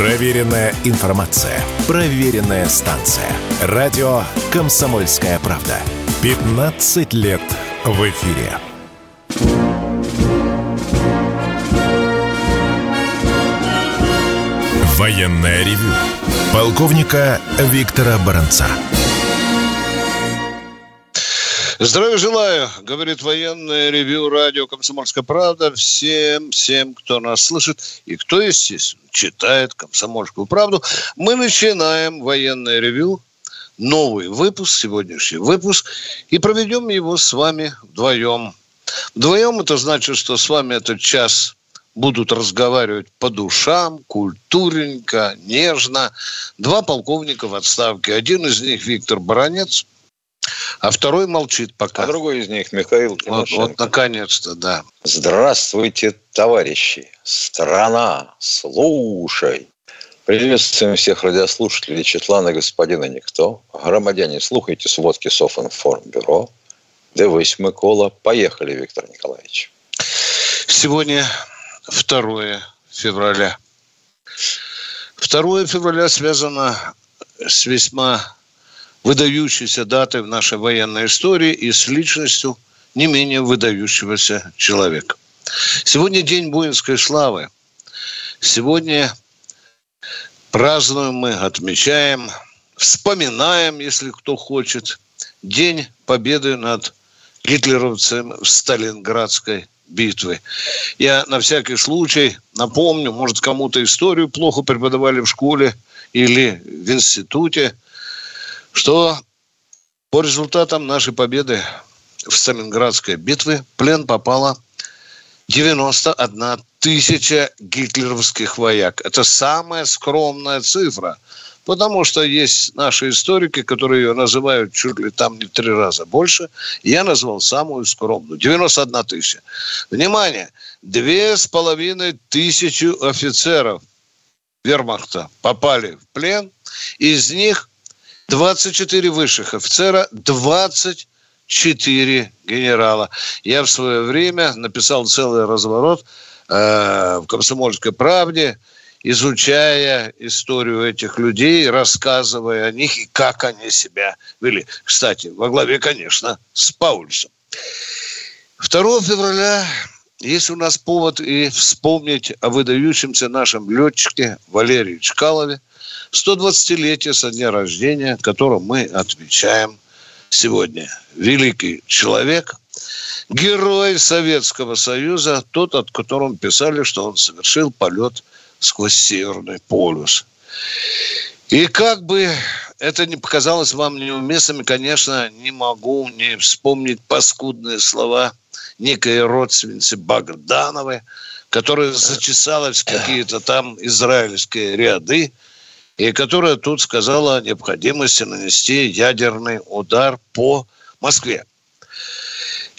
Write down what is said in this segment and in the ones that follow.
Проверенная информация. Проверенная станция. Радио «Комсомольская правда». 15 лет в эфире. Военная ревю. Полковника Виктора Баранца. Здравия желаю, говорит военное ревю радио «Комсомольская правда» всем, всем, кто нас слышит и кто, естественно, читает «Комсомольскую правду». Мы начинаем военное ревю, новый выпуск, сегодняшний выпуск, и проведем его с вами вдвоем. Вдвоем это значит, что с вами этот час будут разговаривать по душам, культурненько, нежно. Два полковника в отставке. Один из них Виктор Баранец – а второй молчит пока. А другой из них Михаил Вот, вот наконец-то, да. Здравствуйте, товарищи. Страна, слушай. Приветствуем всех радиослушателей Четлана господина Никто. Громадяне, слухайте сводки Софинформбюро. Дивись, Микола. Поехали, Виктор Николаевич. Сегодня 2 февраля. 2 февраля связано с весьма выдающейся датой в нашей военной истории и с личностью не менее выдающегося человека. Сегодня день воинской славы. Сегодня празднуем мы, отмечаем, вспоминаем, если кто хочет, День победы над гитлеровцем в Сталинградской битве. Я на всякий случай напомню, может, кому-то историю плохо преподавали в школе или в институте – что по результатам нашей победы в Сталинградской битве в плен попало 91 тысяча гитлеровских вояк. Это самая скромная цифра, потому что есть наши историки, которые ее называют чуть ли там не в три раза больше. Я назвал самую скромную. 91 тысяча. Внимание! Две с половиной тысячи офицеров вермахта попали в плен. Из них 24 высших офицера, 24 генерала. Я в свое время написал целый разворот э, в «Комсомольской правде», изучая историю этих людей, рассказывая о них и как они себя вели. Кстати, во главе, конечно, с Паульсом. 2 февраля есть у нас повод и вспомнить о выдающемся нашем летчике Валерии Чкалове – 120-летие со дня рождения, которым мы отмечаем сегодня. Великий человек, герой Советского Союза, тот, от которого писали, что он совершил полет сквозь Северный полюс. И как бы это не показалось вам неуместным, конечно, не могу не вспомнить паскудные слова некой родственницы Богдановой, которая зачесалась в какие-то там израильские ряды, и которая тут сказала о необходимости нанести ядерный удар по Москве.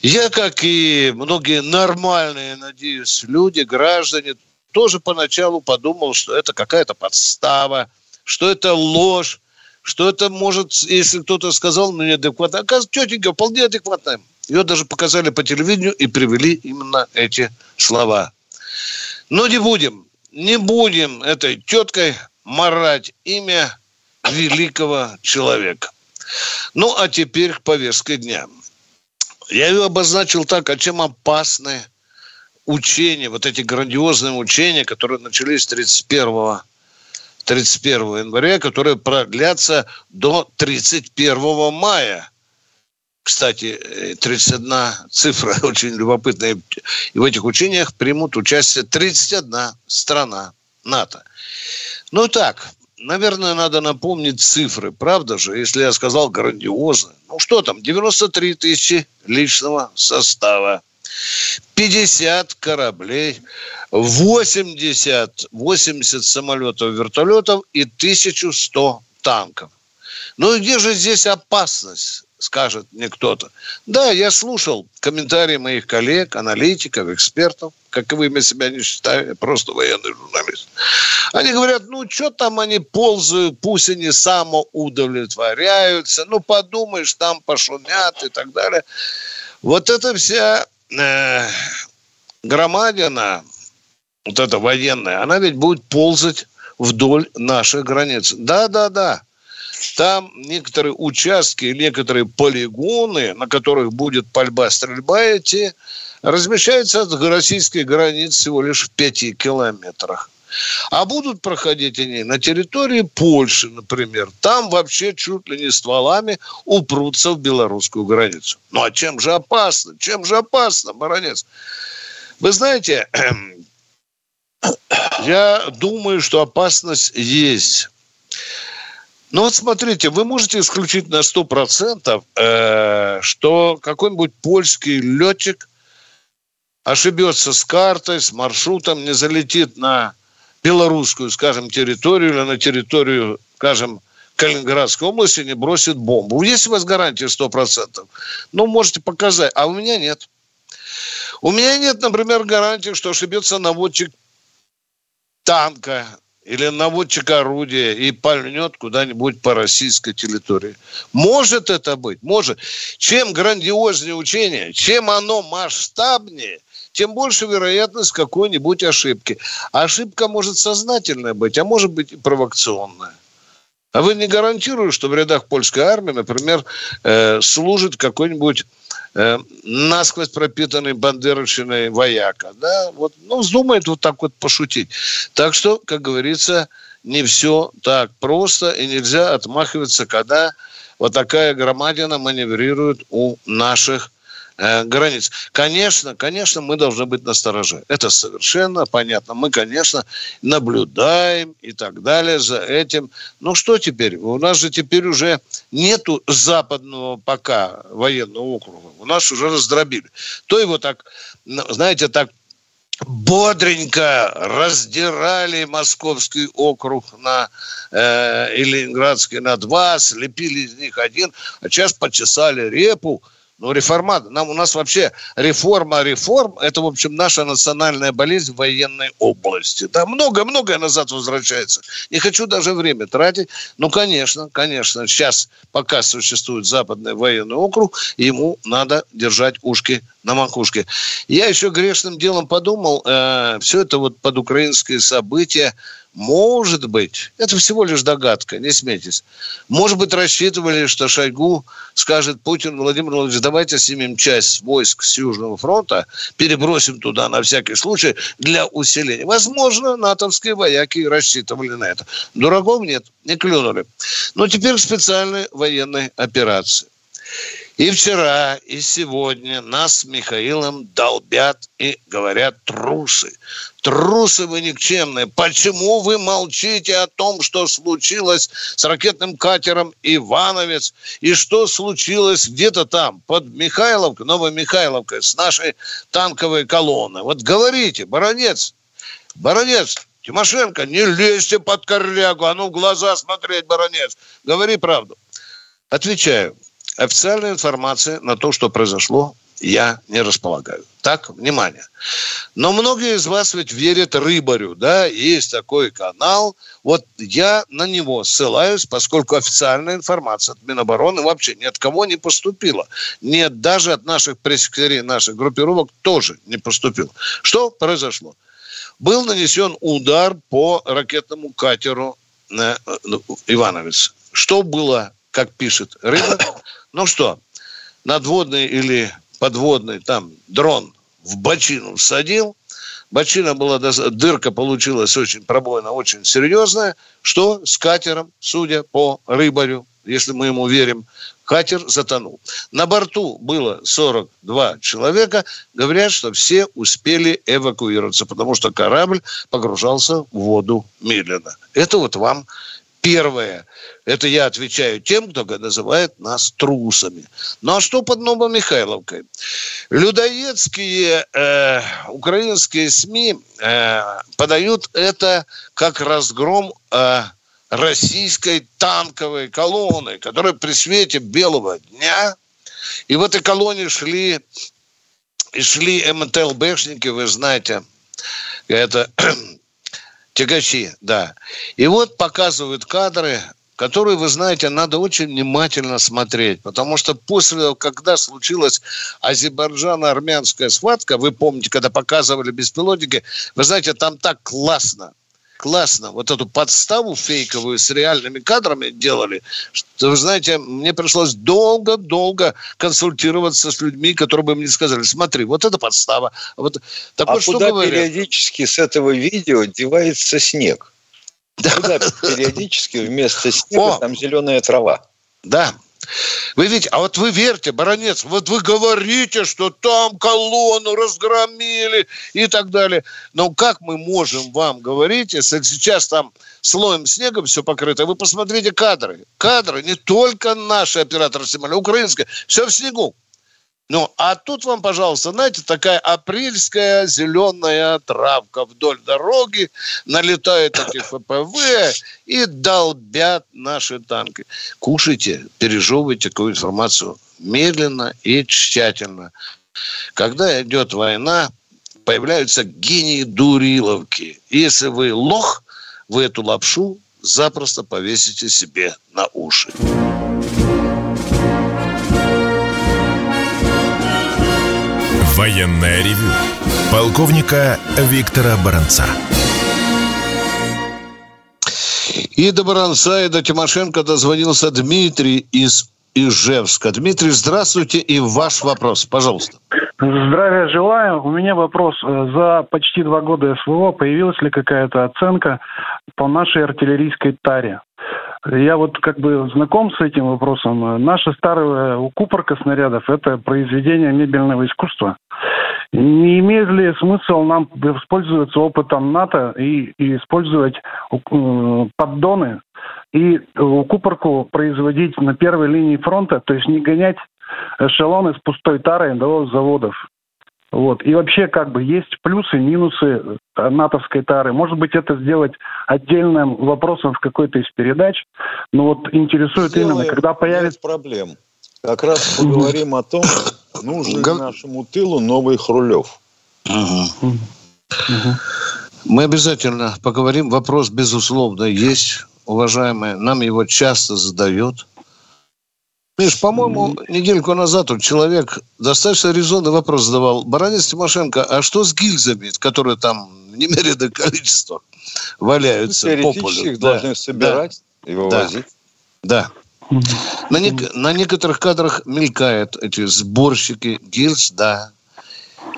Я, как и многие нормальные, надеюсь, люди, граждане, тоже поначалу подумал, что это какая-то подстава, что это ложь, что это может, если кто-то сказал, ну, неадекватно. Оказывается, тетенька вполне адекватная. Ее даже показали по телевидению и привели именно эти слова. Но не будем, не будем этой теткой марать имя великого человека. Ну, а теперь к повестке дня. Я ее обозначил так, а чем опасны учения, вот эти грандиозные учения, которые начались 31 31 января, которые продлятся до 31 мая. Кстати, 31 цифра очень любопытная. И в этих учениях примут участие 31 страна НАТО. Ну так, наверное, надо напомнить цифры, правда же, если я сказал грандиозно. Ну что там, 93 тысячи личного состава, 50 кораблей, 80, 80 самолетов, вертолетов и 1100 танков. Ну и где же здесь опасность? Скажет мне кто-то. Да, я слушал комментарии моих коллег, аналитиков, экспертов, как вы меня себя не считаю, просто военный журналист. Они говорят, ну, что там они ползают, пусть они самоудовлетворяются, ну, подумаешь, там пошумят и так далее. Вот эта вся э, громадина, вот эта военная, она ведь будет ползать вдоль наших границ. Да, да, да. Там некоторые участки, некоторые полигоны, на которых будет пальба, стрельба, эти размещаются от российской границы всего лишь в пяти километрах. А будут проходить они на территории Польши, например. Там вообще чуть ли не стволами упрутся в белорусскую границу. Ну а чем же опасно? Чем же опасно, баронец? Вы знаете, я думаю, что опасность есть. Ну вот смотрите, вы можете исключить на 100%, э, что какой-нибудь польский летчик ошибется с картой, с маршрутом, не залетит на белорусскую, скажем, территорию или на территорию, скажем, Калининградской области, не бросит бомбу. Есть у вас гарантия 100%? Ну, можете показать. А у меня нет. У меня нет, например, гарантии, что ошибется наводчик танка или наводчик орудия и пальнет куда-нибудь по российской территории. Может это быть? Может. Чем грандиознее учение, чем оно масштабнее, тем больше вероятность какой-нибудь ошибки. ошибка может сознательная быть, а может быть и провокационная. А вы не гарантируете, что в рядах польской армии, например, э, служит какой-нибудь э, насквозь пропитанный бандеровщиной вояка, да, вот, ну, вздумает вот так вот пошутить. Так что, как говорится, не все так просто, и нельзя отмахиваться, когда вот такая громадина маневрирует у наших Э, границ. Конечно, конечно, мы должны быть настороже. Это совершенно понятно. Мы, конечно, наблюдаем и так далее за этим. Ну что теперь? У нас же теперь уже нету западного пока военного округа. У нас уже раздробили. То его так, ну, знаете, так бодренько раздирали московский округ на э, и ленинградский на два, слепили из них один, а сейчас почесали репу, ну, реформат. Нам, у нас вообще реформа реформ, это, в общем, наша национальная болезнь в военной области. Да, многое-многое назад возвращается. Не хочу даже время тратить. Ну, конечно, конечно, сейчас пока существует Западный военный округ, ему надо держать ушки на макушке. Я еще грешным делом подумал, э, все это вот под украинские события, может быть, это всего лишь догадка, не смейтесь. Может быть, рассчитывали, что Шойгу скажет Путин, Владимир Владимирович, давайте снимем часть войск с Южного фронта, перебросим туда на всякий случай для усиления. Возможно, натовские вояки рассчитывали на это. Дураков нет, не клюнули. Но теперь к специальной военной операции. И вчера, и сегодня нас с Михаилом долбят и говорят трусы. Трусы вы никчемные. Почему вы молчите о том, что случилось с ракетным катером «Ивановец» и что случилось где-то там, под Михайловкой, Новой Михайловкой, с нашей танковой колонной? Вот говорите, баронец, баронец, Тимошенко, не лезьте под корягу, а ну в глаза смотреть, баронец. Говори правду. Отвечаю официальной информации на то, что произошло, я не располагаю. Так, внимание. Но многие из вас ведь верят Рыбарю, да, есть такой канал. Вот я на него ссылаюсь, поскольку официальная информация от Минобороны вообще ни от кого не поступила. Нет, даже от наших пресс-секретарей наших группировок тоже не поступило. Что произошло? Был нанесен удар по ракетному катеру э, ну, Ивановец. Что было, как пишет Рыбар, ну что, надводный или подводный там дрон в бочину всадил, бочина была, дырка получилась очень пробойная, очень серьезная, что с катером, судя по рыбарю, если мы ему верим, катер затонул. На борту было 42 человека. Говорят, что все успели эвакуироваться, потому что корабль погружался в воду медленно. Это вот вам Первое, это я отвечаю тем, кто называет нас трусами. Ну а что под Новомихайловкой? Людоедские э, украинские СМИ э, подают это как разгром э, российской танковой колонны, которая при свете белого дня, и в этой колонне шли, и шли МТЛБшники, вы знаете, это Тягачи, да. И вот показывают кадры, которые, вы знаете, надо очень внимательно смотреть, потому что после, когда случилась азербайджано-армянская схватка, вы помните, когда показывали беспилотники, вы знаете, там так классно классно вот эту подставу фейковую с реальными кадрами делали, что, вы знаете, мне пришлось долго-долго консультироваться с людьми, которые бы мне сказали, смотри, вот это подстава. Вот, так а вот куда что периодически с этого видео девается снег? Куда периодически вместо снега О! там зеленая трава? Да, вы видите, а вот вы верьте, баронец, вот вы говорите, что там колонну разгромили и так далее. Но как мы можем вам говорить, если сейчас там слоем снега все покрыто? Вы посмотрите кадры. Кадры не только наши операторы снимали, украинские, все в снегу. Ну, а тут вам, пожалуйста, знаете, такая апрельская зеленая травка вдоль дороги, налетают эти ФПВ и долбят наши танки. Кушайте, пережевывайте такую информацию медленно и тщательно. Когда идет война, появляются гении дуриловки. Если вы лох, вы эту лапшу запросто повесите себе на уши. Военное ревю полковника Виктора Баранца. И до Баранца, и до Тимошенко дозвонился Дмитрий из Ижевска. Дмитрий, здравствуйте, и ваш вопрос, пожалуйста. Здравия желаю. У меня вопрос. За почти два года СВО появилась ли какая-то оценка по нашей артиллерийской таре? Я вот как бы знаком с этим вопросом. Наша старая укупорка снарядов – это произведение мебельного искусства. Не имеет ли смысл нам воспользоваться опытом НАТО и, и использовать э, поддоны и укупорку производить на первой линии фронта, то есть не гонять эшелоны с пустой тарой до заводов? Вот. И вообще, как бы, есть плюсы, минусы э, натовской тары. Может быть, это сделать отдельным вопросом в какой-то из передач. Но вот интересует Сделаем, именно, когда появится... Проблем. Как раз поговорим о том, нужен ли нашему тылу новый Хрулев. Мы обязательно поговорим. Вопрос, безусловно, есть, уважаемые. Нам его часто задают. Миш, по-моему, недельку назад тут человек достаточно резонный вопрос задавал. Баранец Тимошенко, а что с гильзами, которые там немеренное количество валяются ну, по полю? их да. должны собирать да. и вывозить. Да. да. На, не, на некоторых кадрах мелькают эти сборщики гильз, да,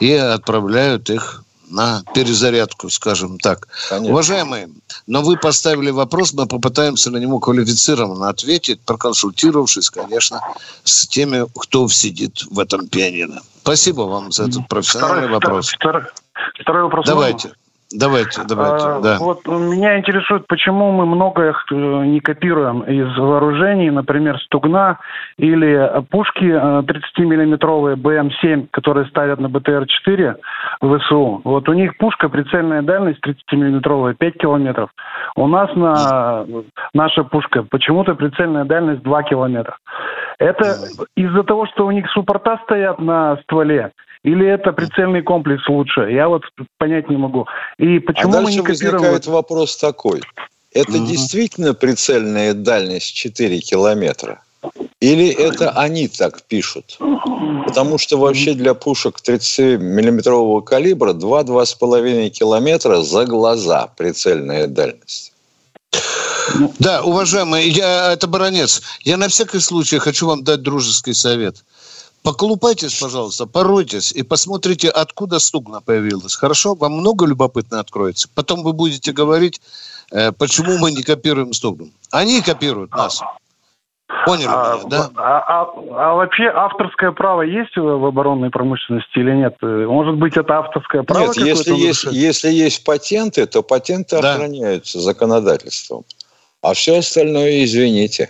и отправляют их на перезарядку, скажем так. Конечно. Уважаемые, но вы поставили вопрос, мы попытаемся на него квалифицированно ответить, проконсультировавшись, конечно, с теми, кто сидит в этом пианино. Спасибо вам за этот профессиональный второй, вопрос. Второй, второй вопрос. Давайте. Вам. Давайте, давайте, а, да. Вот меня интересует, почему мы многое э, не копируем из вооружений, например, Стугна или пушки 30-миллиметровые БМ-7, которые ставят на БТР-4 в ВСУ. Вот у них пушка, прицельная дальность 30-миллиметровая, 5 километров. У нас на наша пушка почему-то прицельная дальность 2 километра. Это из-за того, что у них суппорта стоят на стволе, или это прицельный комплекс лучше? Я вот понять не могу. И почему а мы не копируем... возникает вопрос такой. Это mm действительно прицельная дальность 4 километра? Или это они так пишут? Потому что вообще для пушек 30-миллиметрового калибра 2-2,5 километра за глаза прицельная дальность. Да, уважаемый, я, это баронец. Я на всякий случай хочу вам дать дружеский совет – Поколупайтесь, пожалуйста, поройтесь и посмотрите, откуда стугна появилась. Хорошо? Вам много любопытно откроется. Потом вы будете говорить, э, почему мы не копируем стугну. Они копируют нас. Поняли а, меня, да? А, а, а вообще авторское право есть в оборонной промышленности или нет? Может быть, это авторское право? Нет, если есть, если есть патенты, то патенты да. охраняются законодательством. А все остальное, извините.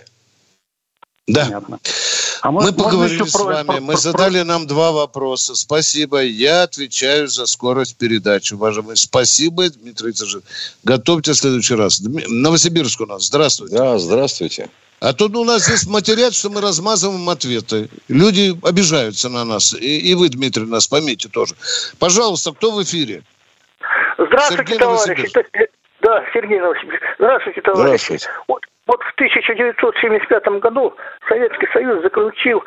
Да. Понятно. А мы, мы поговорили с вами, про, мы про, задали про... нам два вопроса. Спасибо. Я отвечаю за скорость передачи, уважаемые. Спасибо, Дмитрий Цежин. Готовьте в следующий раз. Новосибирск у нас. Здравствуйте. Да, здравствуйте. А тут у нас здесь материал, что мы размазываем ответы. Люди обижаются на нас. И, и вы, Дмитрий, нас поймите тоже. Пожалуйста, кто в эфире? Здравствуйте, Сергей товарищи. Да, Сергей Новосибирск. Здравствуйте, товарищи. Здравствуйте. Вот в 1975 году Советский Союз заключил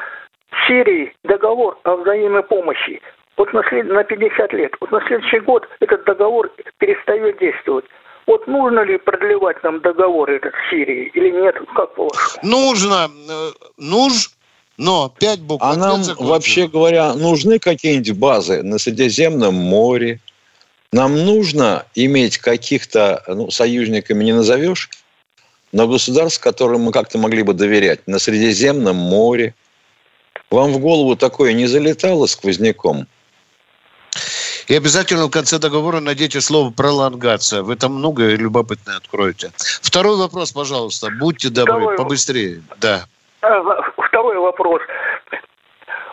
с Сирией договор о взаимной помощи. Вот на, след... на 50 лет. Вот на следующий год этот договор перестает действовать. Вот нужно ли продлевать нам договор этот с Сирией или нет? Как по вашему? Нужно. Э, нужно. Но пять букв. А нам, вообще говоря, нужны какие-нибудь базы на Средиземном море? Нам нужно иметь каких-то, ну, союзниками не назовешь, но государств, которым мы как-то могли бы доверять, на Средиземном море. Вам в голову такое не залетало сквозняком? И обязательно в конце договора найдите слово «пролонгация». Вы там многое любопытное откроете. Второй вопрос, пожалуйста. Будьте добры, Второй... побыстрее. Да. А, второй вопрос.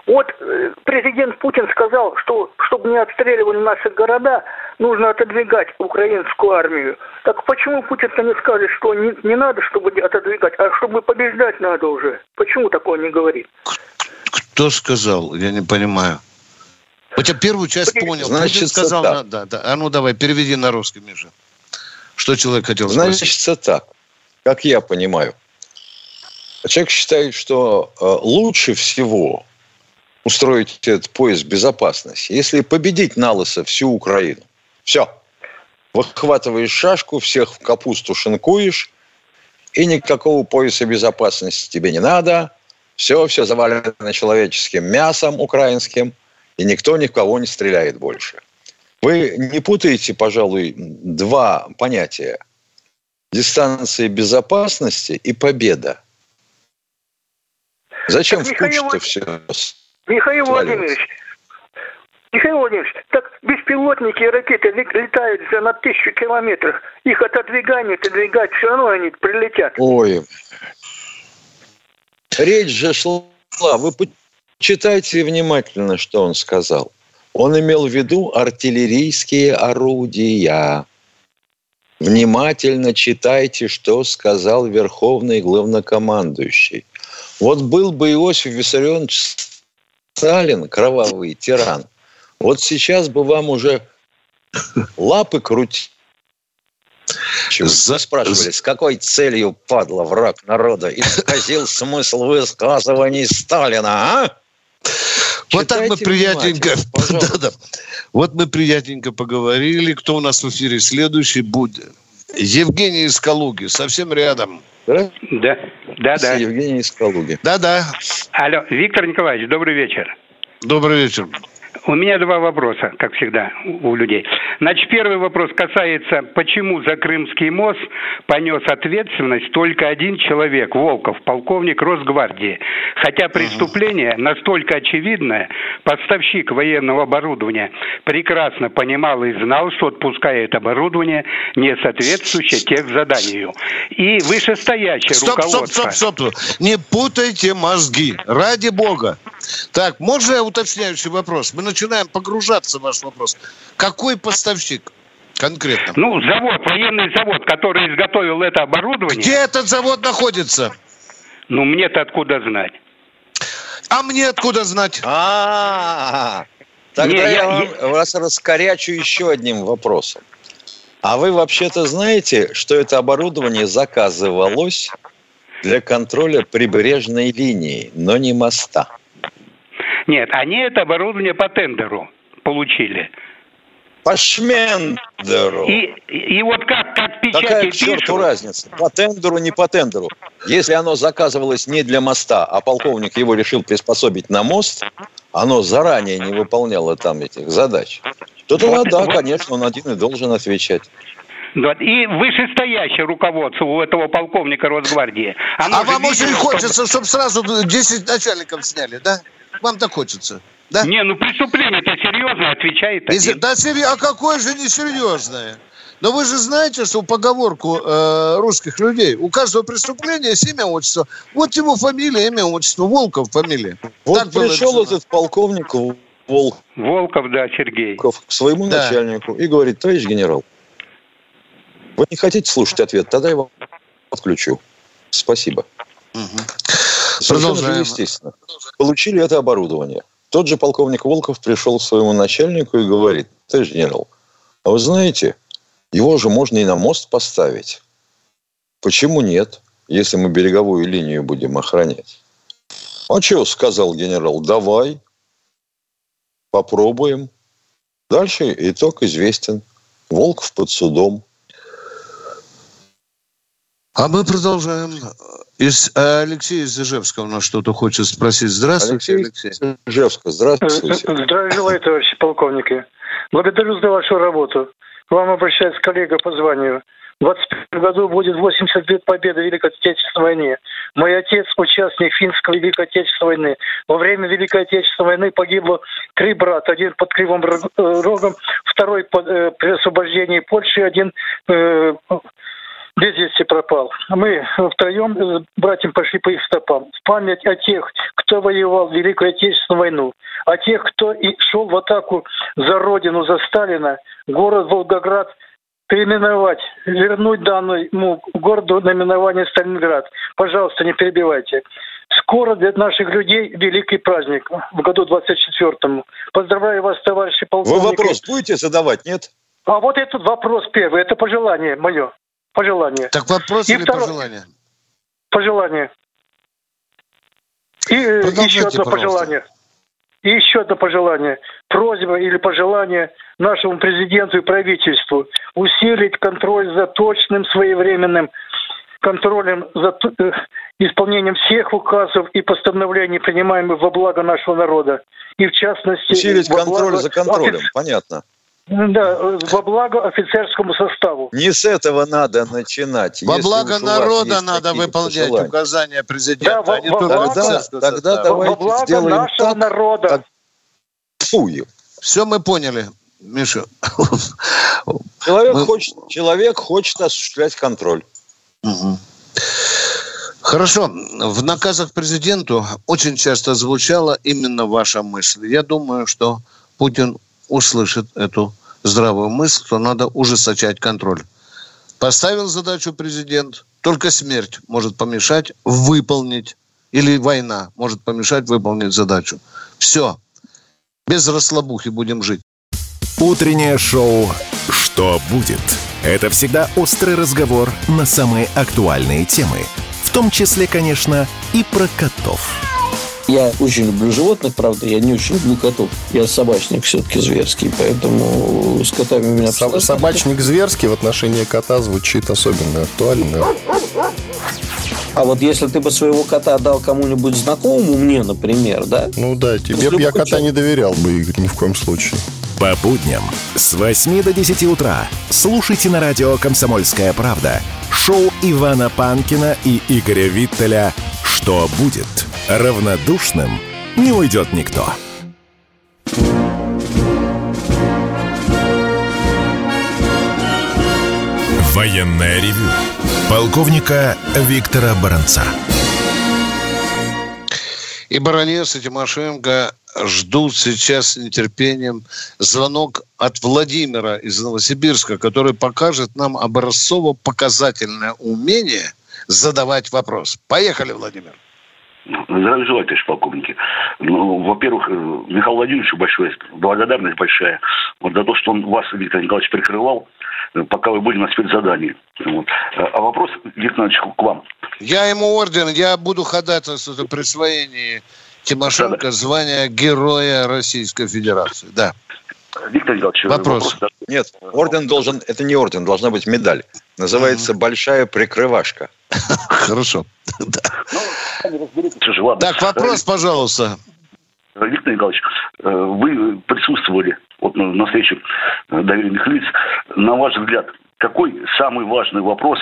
Вот э, президент Путин сказал, что чтобы не обстреливали наши города, нужно отодвигать украинскую армию. Так почему Путин-то не скажет, что не, не надо, чтобы отодвигать, а чтобы побеждать надо уже? Почему такое не говорит? Кто сказал? Я не понимаю. Вот я первую часть понял. Значит, Путин сказал, да. да, да. А ну давай, переведи на русский, Миша. Что человек хотел сказать? Значит, так. Как я понимаю. Человек считает, что э, лучше всего устроить этот поезд безопасности, если победить на лысо всю Украину. Все. Выхватываешь шашку, всех в капусту шинкуешь, и никакого пояса безопасности тебе не надо. Все, все завалено человеческим мясом украинским – и никто ни в кого не стреляет больше. Вы не путаете, пожалуй, два понятия. Дистанция безопасности и победа. Зачем так, в кучу-то все? Михаил Владимирович, Михаил Владимирович, так беспилотники и ракеты летают за на тысячу километров. Их отодвигание, отодвигать, все равно они прилетят. Ой. Речь же шла. Вы Читайте внимательно, что он сказал. Он имел в виду артиллерийские орудия. Внимательно читайте, что сказал Верховный Главнокомандующий. Вот был бы Иосиф Виссарионович Сталин, кровавый тиран, вот сейчас бы вам уже лапы крутить чего? За... спрашивали, с какой целью, падла, враг народа, исказил смысл высказываний Сталина, а? Вот так мы приятненько, да, да. Вот мы приятненько поговорили. Кто у нас в эфире следующий будет? Евгений из Калуги, совсем рядом. Да? Да, да, да. Евгений из Калуги. Да, да. Алло, Виктор Николаевич, добрый вечер. Добрый вечер. У меня два вопроса, как всегда, у людей. Значит, первый вопрос касается, почему за Крымский мост понес ответственность только один человек, Волков, полковник Росгвардии. Хотя преступление настолько очевидное, поставщик военного оборудования прекрасно понимал и знал, что отпускает оборудование, не соответствующее тех заданию. И вышестоящее стоп, руководство... Стоп, стоп, стоп. Не путайте мозги. Ради бога. Так, можно я уточняющий вопрос? Мы начинаем погружаться в ваш вопрос. Какой поставщик? Конкретно. Ну, завод, военный завод, который изготовил это оборудование. Где этот завод находится? Ну, мне-то откуда знать? А мне откуда знать? А, тогда я вас раскорячу еще одним вопросом. А вы вообще-то знаете, что это оборудование заказывалось для контроля прибрежной линии, но не моста? Нет, они это оборудование по тендеру получили. По шмендеру. И, и, вот как, как печати Какая к черту пишут... разница? По тендеру, не по тендеру. Если оно заказывалось не для моста, а полковник его решил приспособить на мост, оно заранее не выполняло там этих задач, то тогда, вот, да, вот. конечно, он один и должен отвечать. И вышестоящее руководство у этого полковника Росгвардии. Оно а вам очень хочется, чтобы сразу 10 начальников сняли, да? Вам так хочется. Да? Не, ну преступление-то серьезно, отвечает. Если, да, серьезно, а какое же несерьезное? Но вы же знаете, что поговорку э, русских людей, у каждого преступления есть имя, отчество. Вот его фамилия, имя, отчество. Волков фамилия. Вот так пришел этот полковник Волк. Волков, да, Сергей. Волков к своему да. начальнику и говорит, товарищ генерал, вы не хотите слушать ответ, тогда я вам отключу. Спасибо. Угу. Совершенно естественно. Получили это оборудование. Тот же полковник Волков пришел к своему начальнику и говорит, товарищ генерал, а вы знаете, его же можно и на мост поставить. Почему нет, если мы береговую линию будем охранять? А что, сказал генерал, давай, попробуем. Дальше итог известен. Волков под судом. А мы продолжаем. Из, э, Алексей из Ижевска у нас что-то хочет спросить. Здравствуйте, Алексей. Алексей. Ижевска, здравствуйте. Здравия желаю, товарищи полковники. Благодарю за вашу работу. К вам обращается коллега по званию. В 2021 году будет 80 лет победы в Великой Отечественной войне. Мой отец – участник финской Великой Отечественной войны. Во время Великой Отечественной войны погибло три брата. Один под Кривым Рогом, второй под, э, при освобождении Польши, один э, без вести пропал. Мы втроем с братьям пошли по их стопам. В память о тех, кто воевал в Великую Отечественную войну, о тех, кто и шел в атаку за родину, за Сталина, город Волгоград переименовать, вернуть данному городу наименование Сталинград. Пожалуйста, не перебивайте. Скоро для наших людей великий праздник в году 24-му. Поздравляю вас, товарищи полковники. Вы вопрос будете задавать, нет? А вот этот вопрос первый, это пожелание мое пожелание. Так вопрос и или второе... пожелание? Пожелание. И э, еще одно пожалуйста. пожелание. И еще одно пожелание. Просьба или пожелание нашему президенту и правительству усилить контроль за точным своевременным контролем за э, исполнением всех указов и постановлений, принимаемых во благо нашего народа. И в частности... Усилить контроль благо... за контролем, понятно. Да, во благо офицерскому составу. Не с этого надо начинать. Во благо народа надо выполнять пожелания. указания президента. Да, а во, во благо, тогда давайте во благо сделаем нашего так, народа. Как... Фую. Все мы поняли, Миша. Человек, мы... хочет, человек хочет осуществлять контроль. Угу. Хорошо. В наказах президенту очень часто звучала именно ваша мысль. Я думаю, что Путин услышит эту здравую мысль, то надо ужесточать контроль. Поставил задачу президент, только смерть может помешать выполнить, или война может помешать выполнить задачу. Все. Без расслабухи будем жить. Утреннее шоу «Что будет?» Это всегда острый разговор на самые актуальные темы. В том числе, конечно, и про котов. Я очень люблю животных, правда, я не очень люблю котов. Я собачник все-таки зверский, поэтому с котами у меня... Соб- собачник зверский в отношении кота звучит особенно актуально. А вот если ты бы своего кота дал кому-нибудь знакомому, мне, например, да? Ну да, тебе бы я кота не доверял бы, Игорь, ни в коем случае. По будням с 8 до 10 утра слушайте на радио «Комсомольская правда» шоу Ивана Панкина и Игоря Виттеля «Что будет?» Равнодушным не уйдет никто. Военная ревю. Полковника Виктора Баранца. И Баранец, Тимошенко ждут сейчас с нетерпением звонок от Владимира из Новосибирска, который покажет нам образцово-показательное умение задавать вопрос. Поехали, Владимир. Здравия желаю, товарищ полковники. Ну, во-первых, э, Михаилу Владимировичу большое благодарность большая вот за то, что он вас, Виктор Николаевич, прикрывал, э, пока вы были на спецзадании. Вот. А вопрос, Виктор Николаевич, к вам. Я ему орден, я буду ходатайствовать о присвоении Тимошенко да, да. звания Героя Российской Федерации. Да. Виктор Николаевич, вопрос. вопрос. Нет, орден должен, это не орден, должна быть медаль. Называется «Большая прикрывашка». Хорошо. Ну, так, вопрос, пожалуйста. Виктор Николаевич, э, вы присутствовали вот на встрече э, доверенных лиц. На ваш взгляд, какой самый важный вопрос,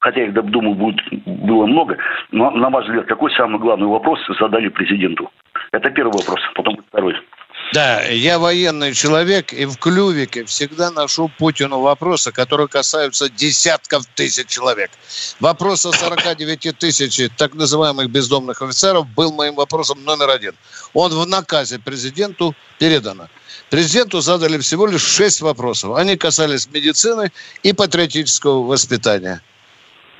хотя их, думаю, будет, было много, но на ваш взгляд, какой самый главный вопрос задали президенту? Это первый вопрос, потом второй. Да, я военный человек, и в Клювике всегда ношу Путину вопросы, которые касаются десятков тысяч человек. Вопрос о 49 тысяч так называемых бездомных офицеров был моим вопросом номер один. Он в наказе президенту передано. Президенту задали всего лишь шесть вопросов. Они касались медицины и патриотического воспитания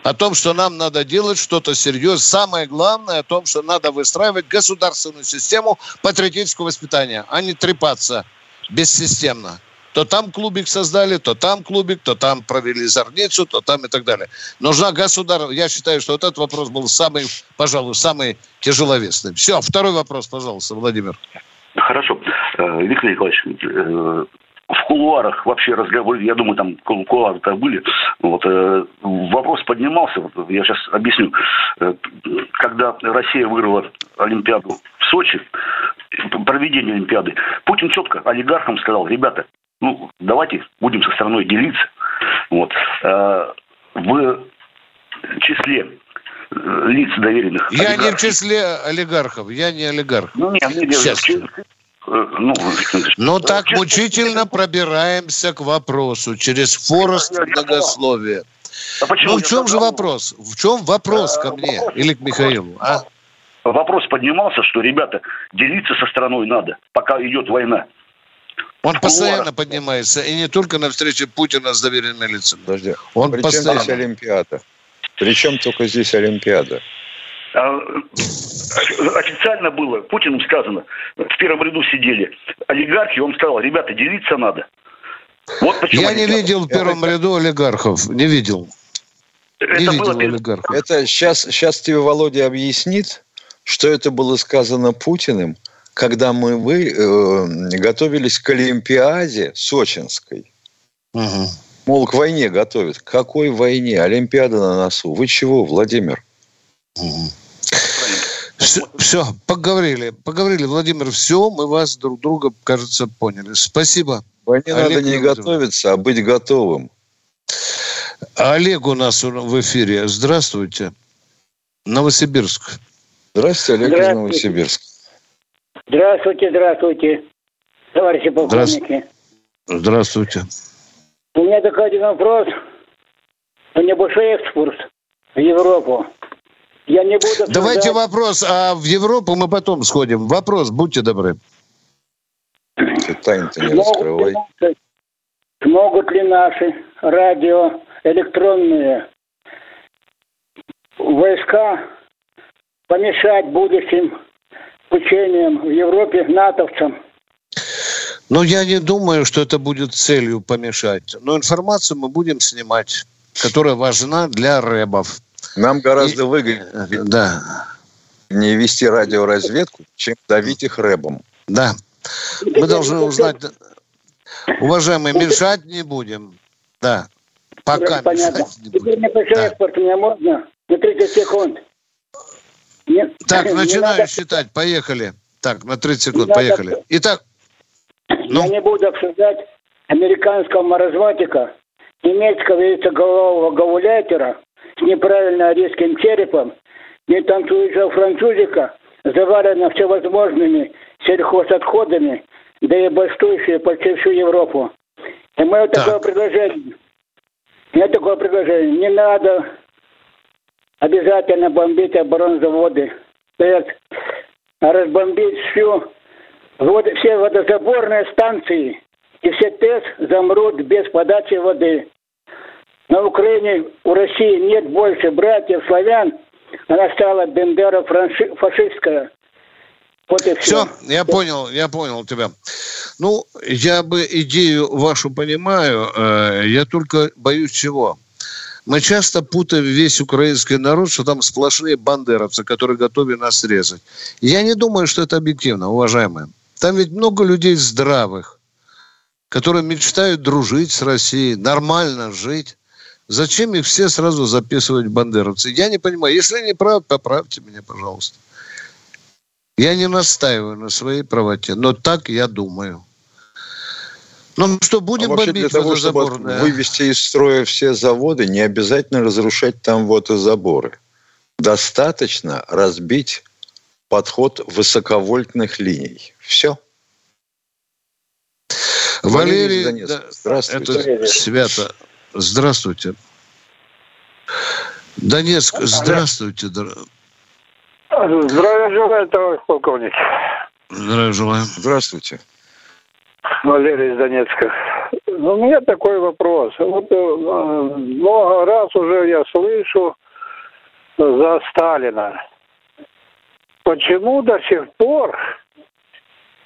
о том, что нам надо делать что-то серьезное. Самое главное о том, что надо выстраивать государственную систему патриотического воспитания, а не трепаться бессистемно. То там клубик создали, то там клубик, то там провели зорницу, то там и так далее. Нужна государственная... Я считаю, что вот этот вопрос был самый, пожалуй, самый тяжеловесный. Все, второй вопрос, пожалуйста, Владимир. Хорошо. Э, Виктор Николаевич, э, в кулуарах вообще разговор, я думаю, там кулуары-то были, вот, э, вопрос поднимался, вот, я сейчас объясню, э, когда Россия выиграла Олимпиаду в Сочи, проведение Олимпиады, Путин четко олигархам сказал, ребята, ну, давайте будем со страной делиться. Вот. Э, в числе э, лиц доверенных. Я олигархов. не в числе олигархов, я не олигарх. Ну, нет, не Сейчас. Э, ну, Но ну, так мучительно пробираемся к вопросу через форост многословия. А ну, в чем же вопрос? В чем вопрос ко мне или к Михаилу? А? Вопрос поднимался, что, ребята, делиться со страной надо, пока идет война. Он постоянно поднимается, и не только на встрече Путина с доверенными лицами. Подожди, он Причем постоянно... здесь Олимпиада? Причем только здесь Олимпиада? А, официально было, Путину сказано, в первом ряду сидели олигархи, он сказал, ребята, делиться надо. Вот почему Я не видел в первом это... ряду олигархов, не видел. Это не видел было... олигархов. Это сейчас, сейчас тебе Володя объяснит, что это было сказано Путиным – когда мы вы, э, готовились к Олимпиаде Сочинской. Угу. Мол, к войне готовят. К какой войне? Олимпиада на носу. Вы чего, Владимир? Угу. Все, все, поговорили. Поговорили, Владимир, все, мы вас друг друга, кажется, поняли. Спасибо. Войне Олег надо не Владимир. готовиться, а быть готовым. Олег у нас в эфире. Здравствуйте. Новосибирск. Здравствуйте, Олег Здравствуйте. из Новосибирска. Здравствуйте, здравствуйте, товарищи полковники. Здравствуйте. У меня такой один вопрос. У меня большой экспорт в Европу. Я не буду обсуждать... Давайте вопрос, а в Европу мы потом сходим. Вопрос, будьте добры. Тайн-то не раскрывай. Смогут ли наши радио электронные войска помешать будущим учением в Европе натовцам. Ну, я не думаю, что это будет целью помешать. Но информацию мы будем снимать, которая важна для рэбов. Нам гораздо И... выгоднее да. не вести радиоразведку, чем давить их рэбом. Да. Мы должны узнать... Уважаемые, мешать не будем. Да. Пока Понятно. мешать не будем. Теперь небольшой да. экспорт у меня можно? На 30 секунд. Нет, так, начинаю надо... считать. Поехали. Так, на 30 секунд, не поехали. Надо... Итак. Ну? Я не буду обсуждать американского маразматика, немецкого яйцеголового гауляйтера с неправильно резким черепом, не танцующего французика, завалена всевозможными сельхозотходами, да и бастующие почти всю Европу. И мое так. такое предложение. Меня такое предложение. Не надо обязательно бомбить оборонзаводы. То разбомбить всю, вот, все водозаборные станции, и все ТЭС замрут без подачи воды. На Украине у России нет больше братьев славян, она стала Бендера франши- фашистская. Вот и все. Все, я понял, я понял тебя. Ну, я бы идею вашу понимаю, э, я только боюсь чего – мы часто путаем весь украинский народ, что там сплошные бандеровцы, которые готовы нас резать. Я не думаю, что это объективно, уважаемые. Там ведь много людей здравых, которые мечтают дружить с Россией, нормально жить. Зачем их все сразу записывать бандеровцы? Я не понимаю. Если не прав, поправьте меня, пожалуйста. Я не настаиваю на своей правоте, но так я думаю. Ну что, будем а бомбить для того, чтобы вывести из строя все заводы, не обязательно разрушать там вот и заборы. Достаточно разбить подход высоковольтных линий. Все. Валерий, Валерий да, здравствуйте. Это свято. Здравствуйте. Донецк, здравствуйте. Здравия желаю, товарищ полковник. Здравия желаю. Здравствуйте. Валерий из Донецка. Ну, у меня такой вопрос. Вот э, много раз уже я слышу за Сталина. Почему до сих пор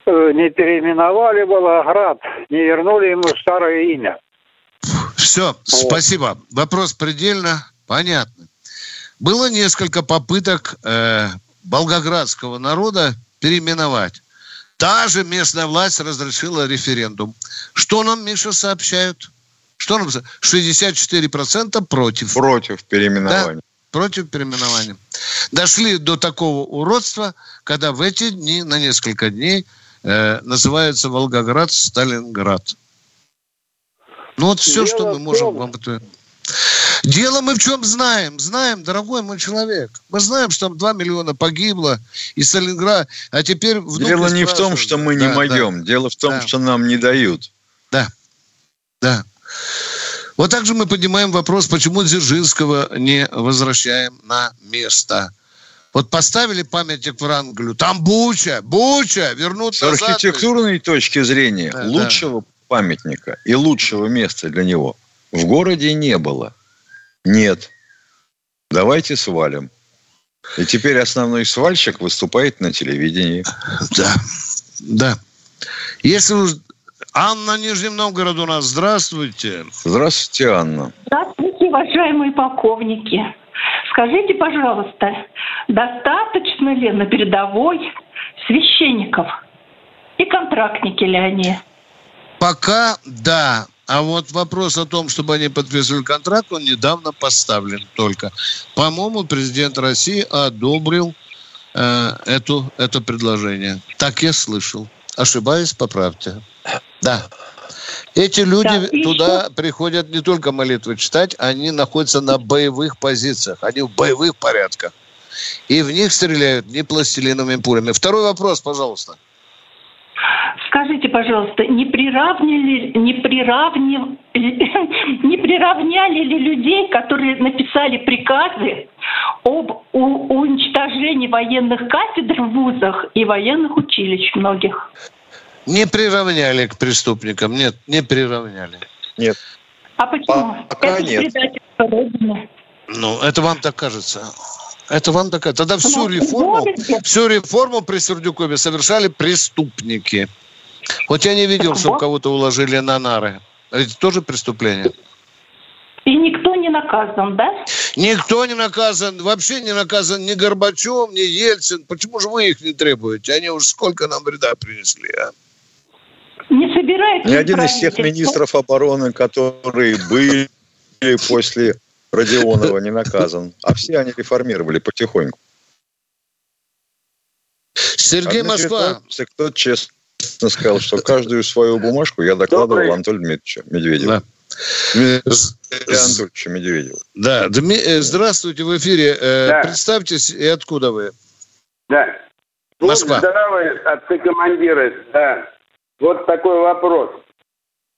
э, не переименовали Волгоград, не вернули ему старое имя? Все, вот. спасибо. Вопрос предельно понятный. Было несколько попыток э, волгоградского народа переименовать Та же местная власть разрешила референдум. Что нам, Миша, сообщают? Что нам 64% против. Против переименования. Да, против переименования. Дошли до такого уродства, когда в эти дни, на несколько дней, э, называется Волгоград Сталинград. Ну вот все, Дело что мы можем вам... Дело мы в чем знаем? Знаем, дорогой мой человек. Мы знаем, что там 2 миллиона погибло, и Сталинград, а теперь... Дело не в том, что мы не да, могем. Да. Дело в том, да. что нам не дают. Да, да. Вот так же мы поднимаем вопрос, почему Дзержинского не возвращаем на место. Вот поставили памятник в Врангелю, там Буча, Буча, вернуть С назад. архитектурной точки зрения да, лучшего да. Памятника и лучшего места для него в городе не было. Нет. Давайте свалим. И теперь основной свальщик выступает на телевидении. Да, да. Если уж Анна Нижнем Новгород у нас. Здравствуйте. Здравствуйте, Анна. Здравствуйте, уважаемые полковники. Скажите, пожалуйста, достаточно ли на передовой священников? И контрактники ли они? Пока да. А вот вопрос о том, чтобы они подписывали контракт, он недавно поставлен только. По-моему, президент России одобрил э, эту, это предложение. Так я слышал. Ошибаюсь, поправьте. Да. Эти люди да, туда еще... приходят не только молитвы читать, они находятся на боевых позициях, они в боевых порядках. И в них стреляют не пластилиновыми пулями. Второй вопрос, пожалуйста. Скажите, пожалуйста, не приравняли, не приравняли, не приравняли ли людей, которые написали приказы об уничтожении военных кафедр в вузах и военных училищ многих? Не приравняли к преступникам, нет, не приравняли. Нет. А почему? Пока это нет. Ну, это вам так кажется. Это вам так кажется. Тогда всю реформу, всю реформу при Сердюкове совершали преступники. Вот я не видел, что кого-то уложили на нары. Это тоже преступление. И никто не наказан, да? Никто не наказан. Вообще не наказан ни Горбачев, ни Ельцин. Почему же вы их не требуете? Они уж сколько нам вреда принесли, а? Не собирается. Ни один из тех министров обороны, которые были после Родионова, не наказан. А все они реформировали потихоньку. Сергей а Москва. Кто честно сказал, что каждую свою бумажку я докладывал. Антону Дмитриевичу Медведеву. Да. Анатольевича Медведева. Да, Дми... Э, здравствуйте, в эфире. Э, да. Представьтесь, и откуда вы? Да. Москва. Здравые отцы-командиры, да. Вот такой вопрос.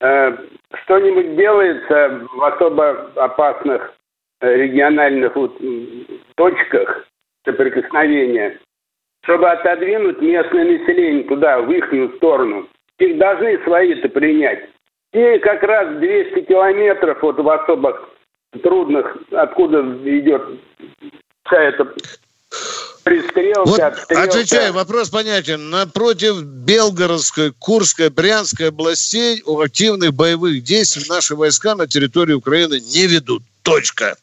Э, что-нибудь делается в особо опасных региональных точках соприкосновения чтобы отодвинуть местное население туда, в их сторону. Их должны свои-то принять. И как раз 200 километров вот в особых трудных, откуда идет вся эта пристрелка, вот обстрелка. Отвечаю, вопрос понятен. Напротив Белгородской, Курской, Брянской областей активных боевых действий наши войска на территории Украины не ведут. Точка.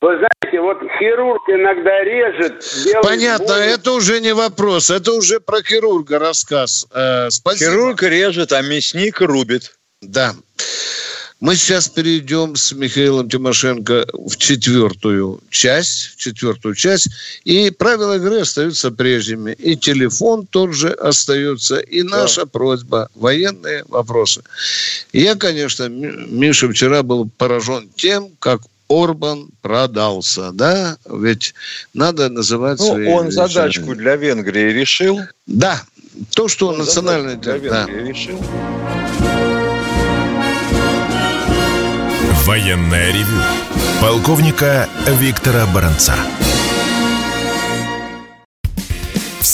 Вы знаете, вот хирург иногда режет. Понятно, боль. это уже не вопрос, это уже про хирурга рассказ. Э, спасибо. Хирург режет, а мясник рубит. Да. Мы сейчас перейдем с Михаилом Тимошенко в четвертую часть, в четвертую часть, и правила игры остаются прежними. И телефон тот же остается, и наша да. просьба, военные вопросы. Я, конечно, Миша вчера был поражен тем, как Орбан продался, да? Ведь надо называть ну, свои... он задачку для Венгрии решил. Да, то, что он национальный... Для Венгрии да. решил. Военная ревю. Полковника Виктора Баранца.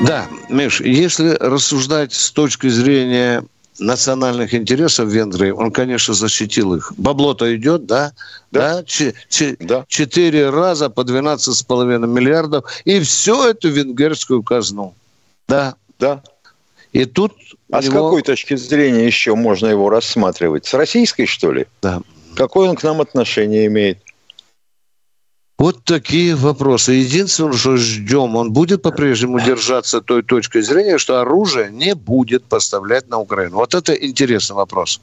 Да, Миш, если рассуждать с точки зрения национальных интересов Венгрии, он, конечно, защитил их. Бабло-то идет, да? Да. да? Ч- ч- да. Четыре раза по 12,5 миллиардов. И все эту венгерскую казну. Да. Да. И тут... А него... с какой точки зрения еще можно его рассматривать? С российской, что ли? Да. Какое он к нам отношение имеет? Вот такие вопросы. Единственное, что ждем, он будет по-прежнему держаться той точкой зрения, что оружие не будет поставлять на Украину. Вот это интересный вопрос.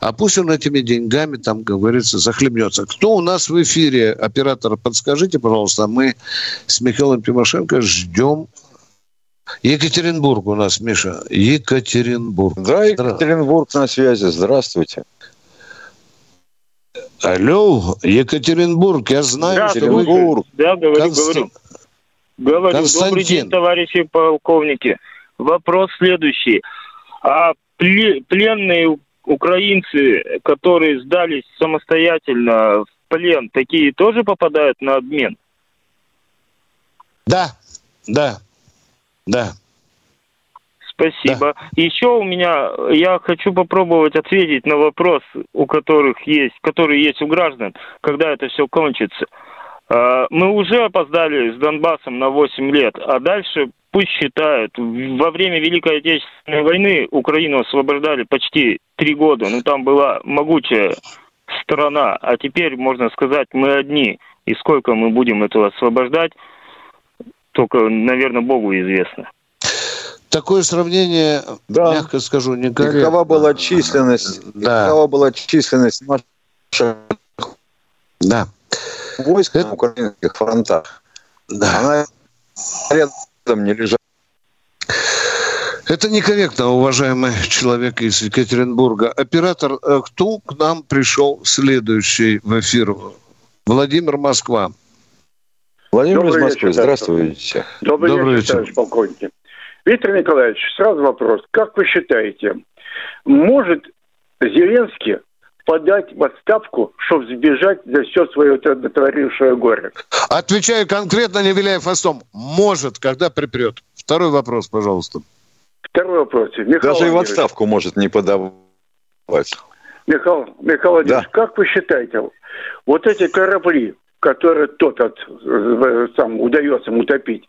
А пусть он этими деньгами, там, как говорится, захлебнется. Кто у нас в эфире? Оператор, подскажите, пожалуйста. Мы с Михаилом Тимошенко ждем Екатеринбург у нас, Миша. Екатеринбург. Да, Екатеринбург на связи. Здравствуйте. Алло, Екатеринбург, я знаю. Екатеринбург. Да, говорю, Конст... говорю. Говорю, Константин. добрый день, товарищи полковники. Вопрос следующий. А пленные украинцы, которые сдались самостоятельно в плен, такие тоже попадают на обмен? Да, да, да. Спасибо. Да. Еще у меня, я хочу попробовать ответить на вопрос, у которых есть, которые есть у граждан, когда это все кончится. А, мы уже опоздали с Донбассом на 8 лет, а дальше пусть считают. Во время Великой Отечественной войны Украину освобождали почти три года. Ну, там была могучая страна, а теперь, можно сказать, мы одни. И сколько мы будем этого освобождать, только, наверное, Богу известно такое сравнение, да. мягко скажу, не корректно. Какова была численность, да. какова была численность наших да. войск Это... на украинских фронтах? Да. Она рядом не лежала. Это некорректно, уважаемый человек из Екатеринбурга. Оператор, э, кто к нам пришел следующий в эфир? Владимир Москва. Владимир Добрый из Москвы, вечер, здравствуйте. Добрый, Добрый вечер, товарищ полковник. Виктор Николаевич, сразу вопрос. Как вы считаете, может Зеленский подать в отставку, чтобы сбежать за все свое натворившее горе? Отвечаю конкретно, не виляя фастом. Может, когда припрет. Второй вопрос, пожалуйста. Второй вопрос. Михаил Даже и в отставку может не подавать. Михаил, Михаил Владимирович, да. как вы считаете, вот эти корабли, которые тот от, э, сам удается утопить,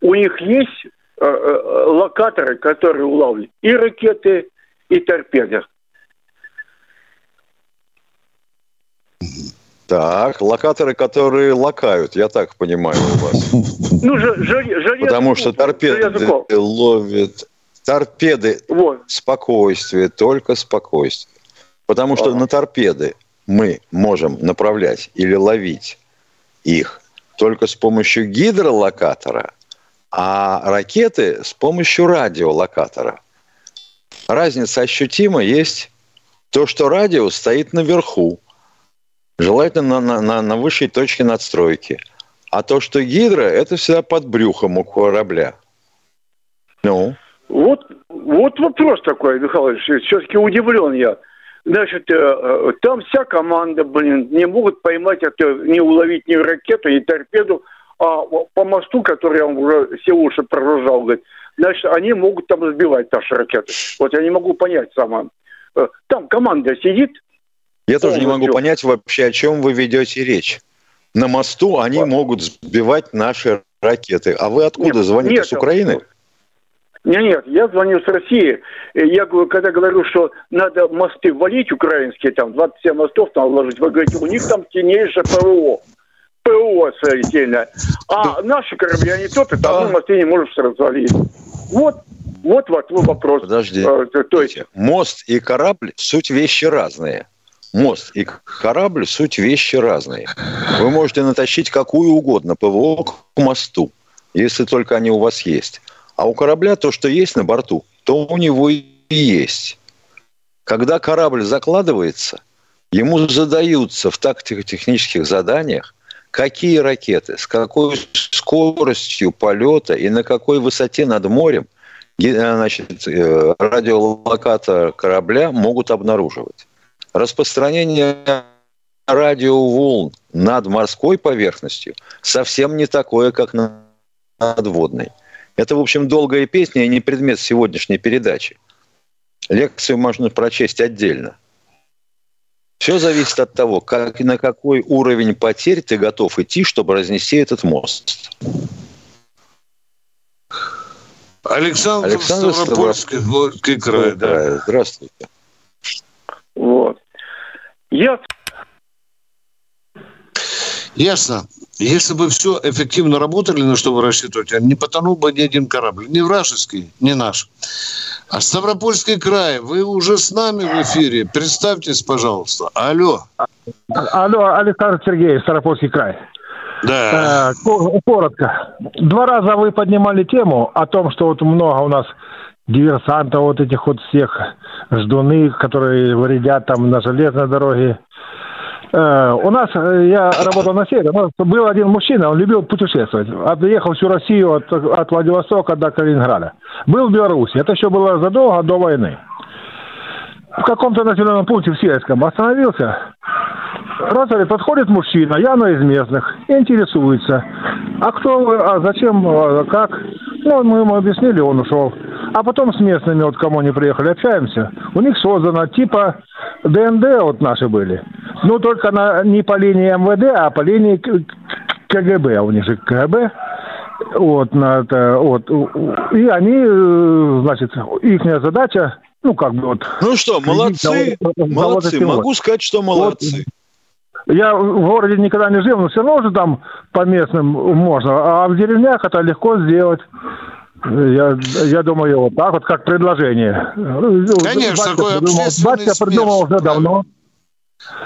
у них есть Э, э, локаторы, которые улавливают и ракеты, и торпеды. Так, локаторы, которые локают, я так понимаю у вас. Ну, железо. Потому что торпеды ловят. Торпеды вот. спокойствие, только спокойствие. Потому что на торпеды мы можем направлять или ловить их только с помощью гидролокатора, а ракеты с помощью радиолокатора. Разница ощутима есть то, что радио стоит наверху, желательно на, на, на высшей точке надстройки. А то, что гидро, это всегда под брюхом у корабля. Ну? Вот, вот вопрос такой, Михайлович, все-таки удивлен я. Значит, э, э, там вся команда, блин, не могут поймать это, не уловить ни ракету, ни торпеду, а по мосту, который вам уже все уши проружал, говорит, значит, они могут там сбивать наши ракеты. Вот я не могу понять сама. Э, там команда сидит. Я тоже не могу понять вообще, о чем вы ведете речь. На мосту они вот. могут сбивать наши ракеты. А вы откуда нет, звоните? Нет, с Украины? Нет, нет, я звоню с России. Я когда говорю, что надо мосты валить украинские, там 27 мостов там вложить, вы говорите, у них там сильнейшее ПВО. ПО отдельно. А наши корабли, они тот, и там да. ты не можешь развалить. Вот, вот, вот, вопрос. Подожди. А, то есть... Мост и корабль – суть вещи разные. Мост и корабль – суть вещи разные. Вы можете натащить какую угодно ПВО к мосту, если только они у вас есть. А у корабля то, что есть на борту, то у него и есть. Когда корабль закладывается, ему задаются в тактико-технических заданиях какие ракеты, с какой скоростью полета и на какой высоте над морем значит, э, радиолокатор корабля могут обнаруживать. Распространение радиоволн над морской поверхностью совсем не такое, как над водной. Это, в общем, долгая песня и не предмет сегодняшней передачи. Лекцию можно прочесть отдельно. Все зависит от того, как и на какой уровень потерь ты готов идти, чтобы разнести этот мост. Александр, Александр Ставропольский, Ставропольский край, да. Здравствуйте. Вот. Я... Ясно. Если бы все эффективно работали, на что вы рассчитываете, не потонул бы ни один корабль. Ни вражеский, ни наш. А Ставропольский край, вы уже с нами в эфире. Представьтесь, пожалуйста. Алло. Алло, Александр Сергеевич, Ставропольский край. Да. Э, коротко. Два раза вы поднимали тему о том, что вот много у нас диверсантов, вот этих вот всех ждуны, которые вредят там на железной дороге. Э, у нас, э, я работал на севере, был один мужчина, он любил путешествовать. Объехал всю Россию от, от Владивостока до Калининграда. Был в Беларуси, это еще было задолго до войны. В каком-то населенном пункте в Сельском остановился, Раз подходит мужчина, явно из местных, интересуется. А кто вы, а зачем, а как? Ну, мы ему объяснили, он ушел. А потом с местными, вот кому они приехали, общаемся. У них создано типа ДНД вот наши были. Ну, только на, не по линии МВД, а по линии КГБ. А у них же КГБ. Вот, на это, вот. И они, э, значит, их задача, ну, как бы вот... Ну что, молодцы, молодцы. Могу сказать, что молодцы. Вот, я в городе никогда не жил, но все равно же там по местным можно. А в деревнях это легко сделать. Я, я думаю, вот так вот, как предложение. Конечно, батька такой придумал, Батька придумал уже давно.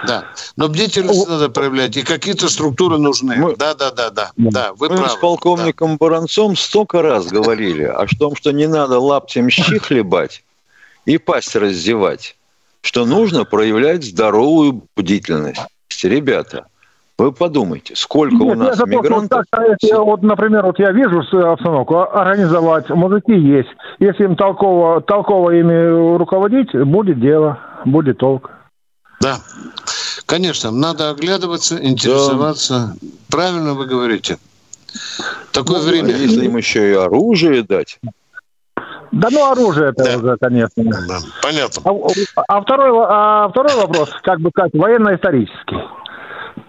Да, но бдительность надо проявлять, и какие-то структуры нужны. Мы, да, да, да, да, да, вы мы правы. с полковником да. Баранцом столько раз говорили о том, что не надо лаптем щи хлебать и пасть раздевать, что нужно проявлять здоровую бдительность ребята, вы подумайте, сколько Нет, у нас я мигрантов... То, если, вот, например, вот я вижу обстановку, организовать, мужики есть. Если им толково, толково ими руководить, будет дело, будет толк. Да, конечно, надо оглядываться, интересоваться. Да. Правильно вы говорите. Такое ну, время. Если им еще и оружие дать. Да ну оружие это да. уже, конечно. Да, понятно. А, а, второй, а второй вопрос, как бы сказать, военно-исторический.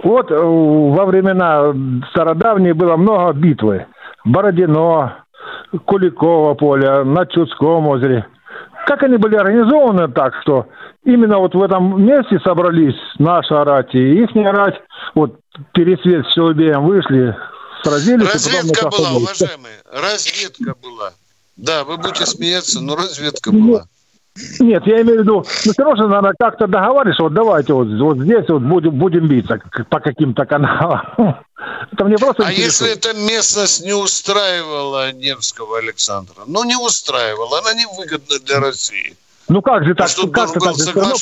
Вот э, во времена стародавние было много битвы. Бородино, Куликово поле, на Чудском озере. Как они были организованы так, что именно вот в этом месте собрались наша рать и их рать, вот пересвет с Челубеем вышли, сразились. Разведка была, уважаемые, разведка была. Да, вы будете смеяться, но разведка была. Нет, я имею в виду, ну все равно надо как-то договариваться, вот давайте вот, вот здесь вот будем, будем биться по каким-то каналам. Это мне просто А если эта местность не устраивала Невского Александра? Ну, не устраивала, она невыгодна для России. Ну как же так, а как-то так все равно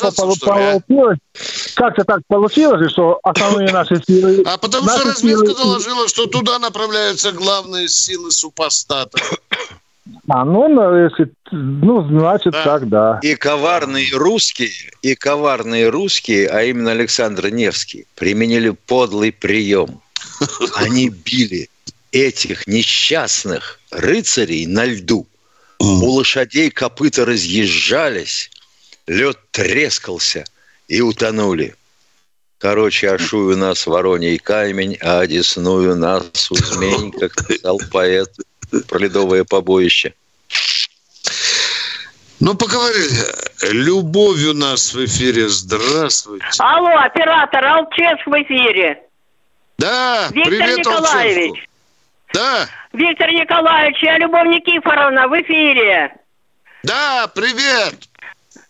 получилось, как-то так получилось, что основные наши силы... А потому что разведка силы... доложила, что туда направляются главные силы супостата. А, ну, если, ну, значит, да. так, да. И коварные русские, и коварные русские, а именно Александр Невский, применили подлый прием. Они били этих несчастных рыцарей на льду. У лошадей копыта разъезжались, лед трескался и утонули. Короче, ашую нас вороний камень, а одесную нас змей, как писал поэт про ледовое побоище. Ну, поговорили. Любовь у нас в эфире. Здравствуйте. Алло, оператор, Алчевск в эфире. Да, Виктор привет, Николаевич. Алчевску. Да. Виктор Николаевич, я Любовь Никифоровна в эфире. Да, привет.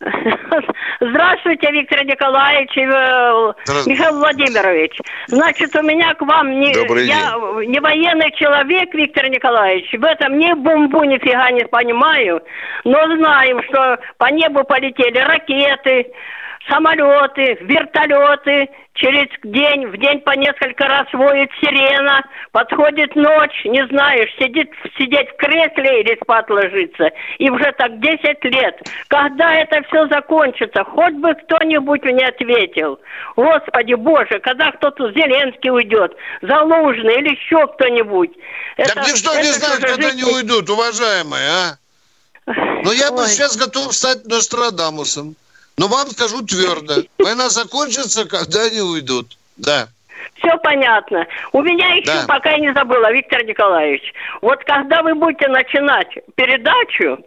Здравствуйте, Виктор Николаевич и э, Михаил Владимирович. Значит, у меня к вам не, я не военный человек, Виктор Николаевич. В этом ни бомбу нифига не понимаю. Но знаем, что по небу полетели ракеты, самолеты, вертолеты, через день, в день по несколько раз воет сирена, подходит ночь, не знаешь, сидит, сидеть в кресле или спать ложиться. И уже так 10 лет. Когда это все закончится? Хоть бы кто-нибудь мне ответил. Господи Боже, когда кто-то Зеленский уйдет, Залужный или еще кто-нибудь. Так это, никто это не знает, когда жизнь... они уйдут, уважаемые, а? Но я Ой. бы сейчас готов стать Нострадамусом. Но вам скажу твердо, война закончится, когда они уйдут. Да. Все понятно. У меня еще, да. пока я не забыла, Виктор Николаевич, вот когда вы будете начинать передачу,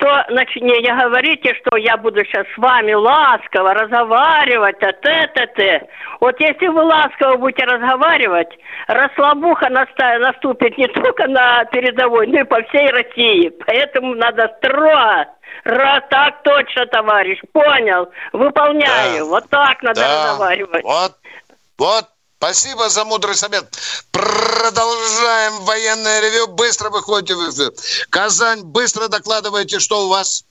то значит, не, не говорите, что я буду сейчас с вами ласково разговаривать, а т т т Вот если вы ласково будете разговаривать, расслабуха наступит не только на передовой, но и по всей России. Поэтому надо строго Раз так точно, товарищ, понял, выполняю. Да. Вот так надо да. разговаривать. Вот, вот, Спасибо за мудрый совет. Продолжаем военное ревю. Быстро выходите в эфир. Казань, быстро докладывайте, что у вас.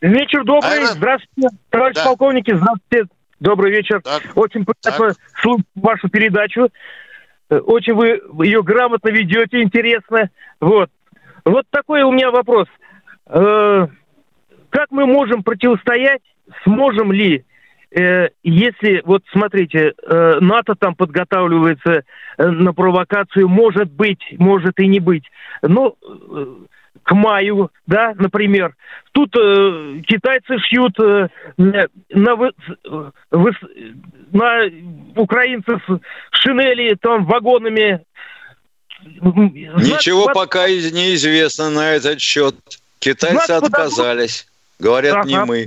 Вечер добрый. Айра... Здравствуйте, товарищ да. полковники. Здравствуйте. Добрый вечер. Так. Очень приятно слушать вашу передачу. Э, очень вы ее грамотно ведете, интересно. Вот. Вот такой у меня вопрос. Э, как мы можем противостоять, сможем ли Э, если, вот смотрите, э, НАТО там подготавливается э, на провокацию, может быть, может и не быть. Ну, к маю, да, например. Тут э, китайцы шьют э, на, вы, вы, на украинцев шинели там вагонами. Ничего Знак, пока неизвестно на этот счет. Китайцы отказались. Говорят, ага, не мы.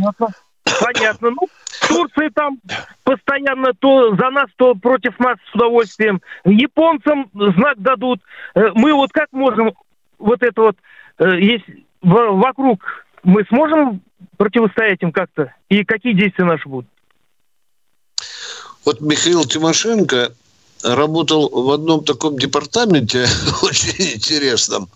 Понятно. Ну, Турции там постоянно то за нас, то против нас с удовольствием. Японцам знак дадут. Э, мы вот как можем вот это вот, э, есть вокруг, мы сможем противостоять им как-то? И какие действия наши будут? Вот Михаил Тимошенко работал в одном таком департаменте очень интересном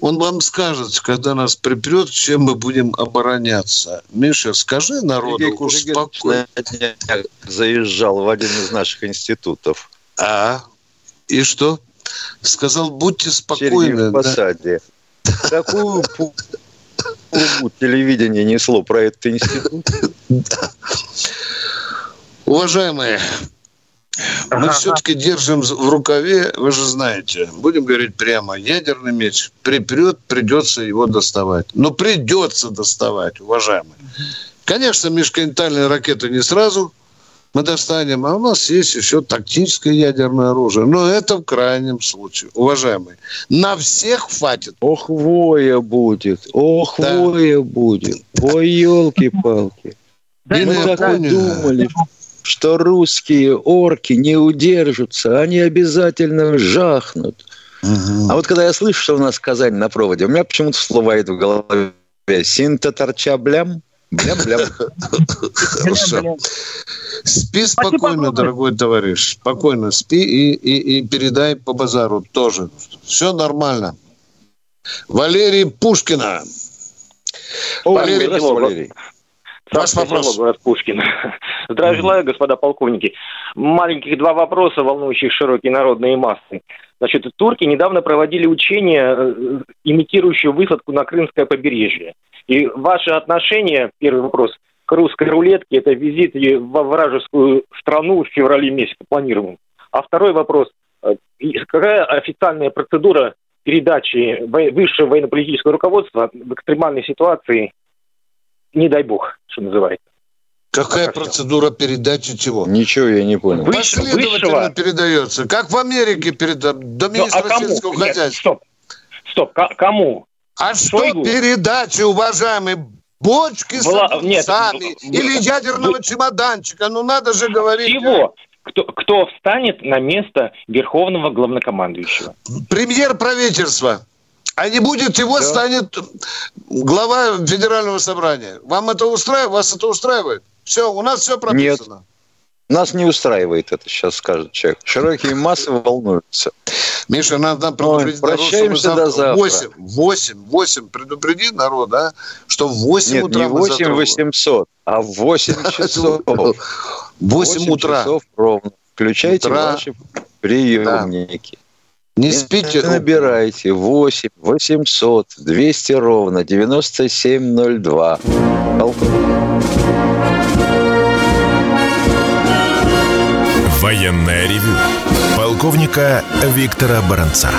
он вам скажет, когда нас припрет, чем мы будем обороняться. Миша, скажи народу Сергей успокойно. заезжал в один из наших институтов. А? И что? Сказал, будьте спокойны. В посаде. Да? Какую телевидение несло про этот институт? Уважаемые, мы все-таки держим в рукаве, вы же знаете, будем говорить прямо, ядерный меч припрет, придется его доставать. Но придется доставать, уважаемые. Конечно, межконтинентальные ракеты не сразу мы достанем, а у нас есть еще тактическое ядерное оружие. Но это в крайнем случае, уважаемые. На всех хватит. Ох, воя будет, ох, да. воя будет. Ой, елки-палки. Мы так и думали, что русские орки не удержатся, они обязательно жахнут. Угу. А вот когда я слышу, что у нас Казань на проводе, у меня почему-то всплывает в голове синта торча блям, блям-блям. Хорошо. Спи спокойно, дорогой товарищ. Спокойно спи и, и, и передай по базару тоже. Все нормально. Валерий Пушкина. Валерий, Валерий. Ваш вопрос. город Пушкин. Здравия желаю, господа полковники. Маленьких два вопроса, волнующих широкие народные массы. Значит, турки недавно проводили учения, э, имитирующие высадку на Крымское побережье. И ваше отношение, первый вопрос, к русской рулетке, это визит во вражескую страну в феврале месяце планируем. А второй вопрос, э, какая официальная процедура передачи высшего военно-политического руководства в экстремальной ситуации не дай бог, что называется. Какая Пока процедура все. передачи чего? Ничего я не понял. Выше, Последовательно высшего... передается. Как в Америке передают. До министра ну, а сельского Нет, хозяйства. Стоп. Стоп. кому? А Шойгу? что передачи, уважаемый? Бочки Была... с Нет, сами или ядерного чемоданчика. Ну надо же говорить. Чего? Кто, кто встанет на место верховного главнокомандующего? Премьер правительства а не будет его, да. станет глава Федерального собрания. Вам это устраивает? Вас это устраивает? Все, у нас все прописано. Нет. Нас не устраивает это, сейчас скажет человек. Широкие массы волнуются. Миша, надо предупредить Ой, прощаемся народ, до завтра. 8, 8, 8, предупреди народ, да, что в 8 Нет, утра не 8 800, а в 8 часов. 8 утра. часов ровно. Включайте утра. ваши приемники. Да. Не спите. Набирайте 8 800 200 ровно 9702. Военная ревю. Полковника Виктора Баранца.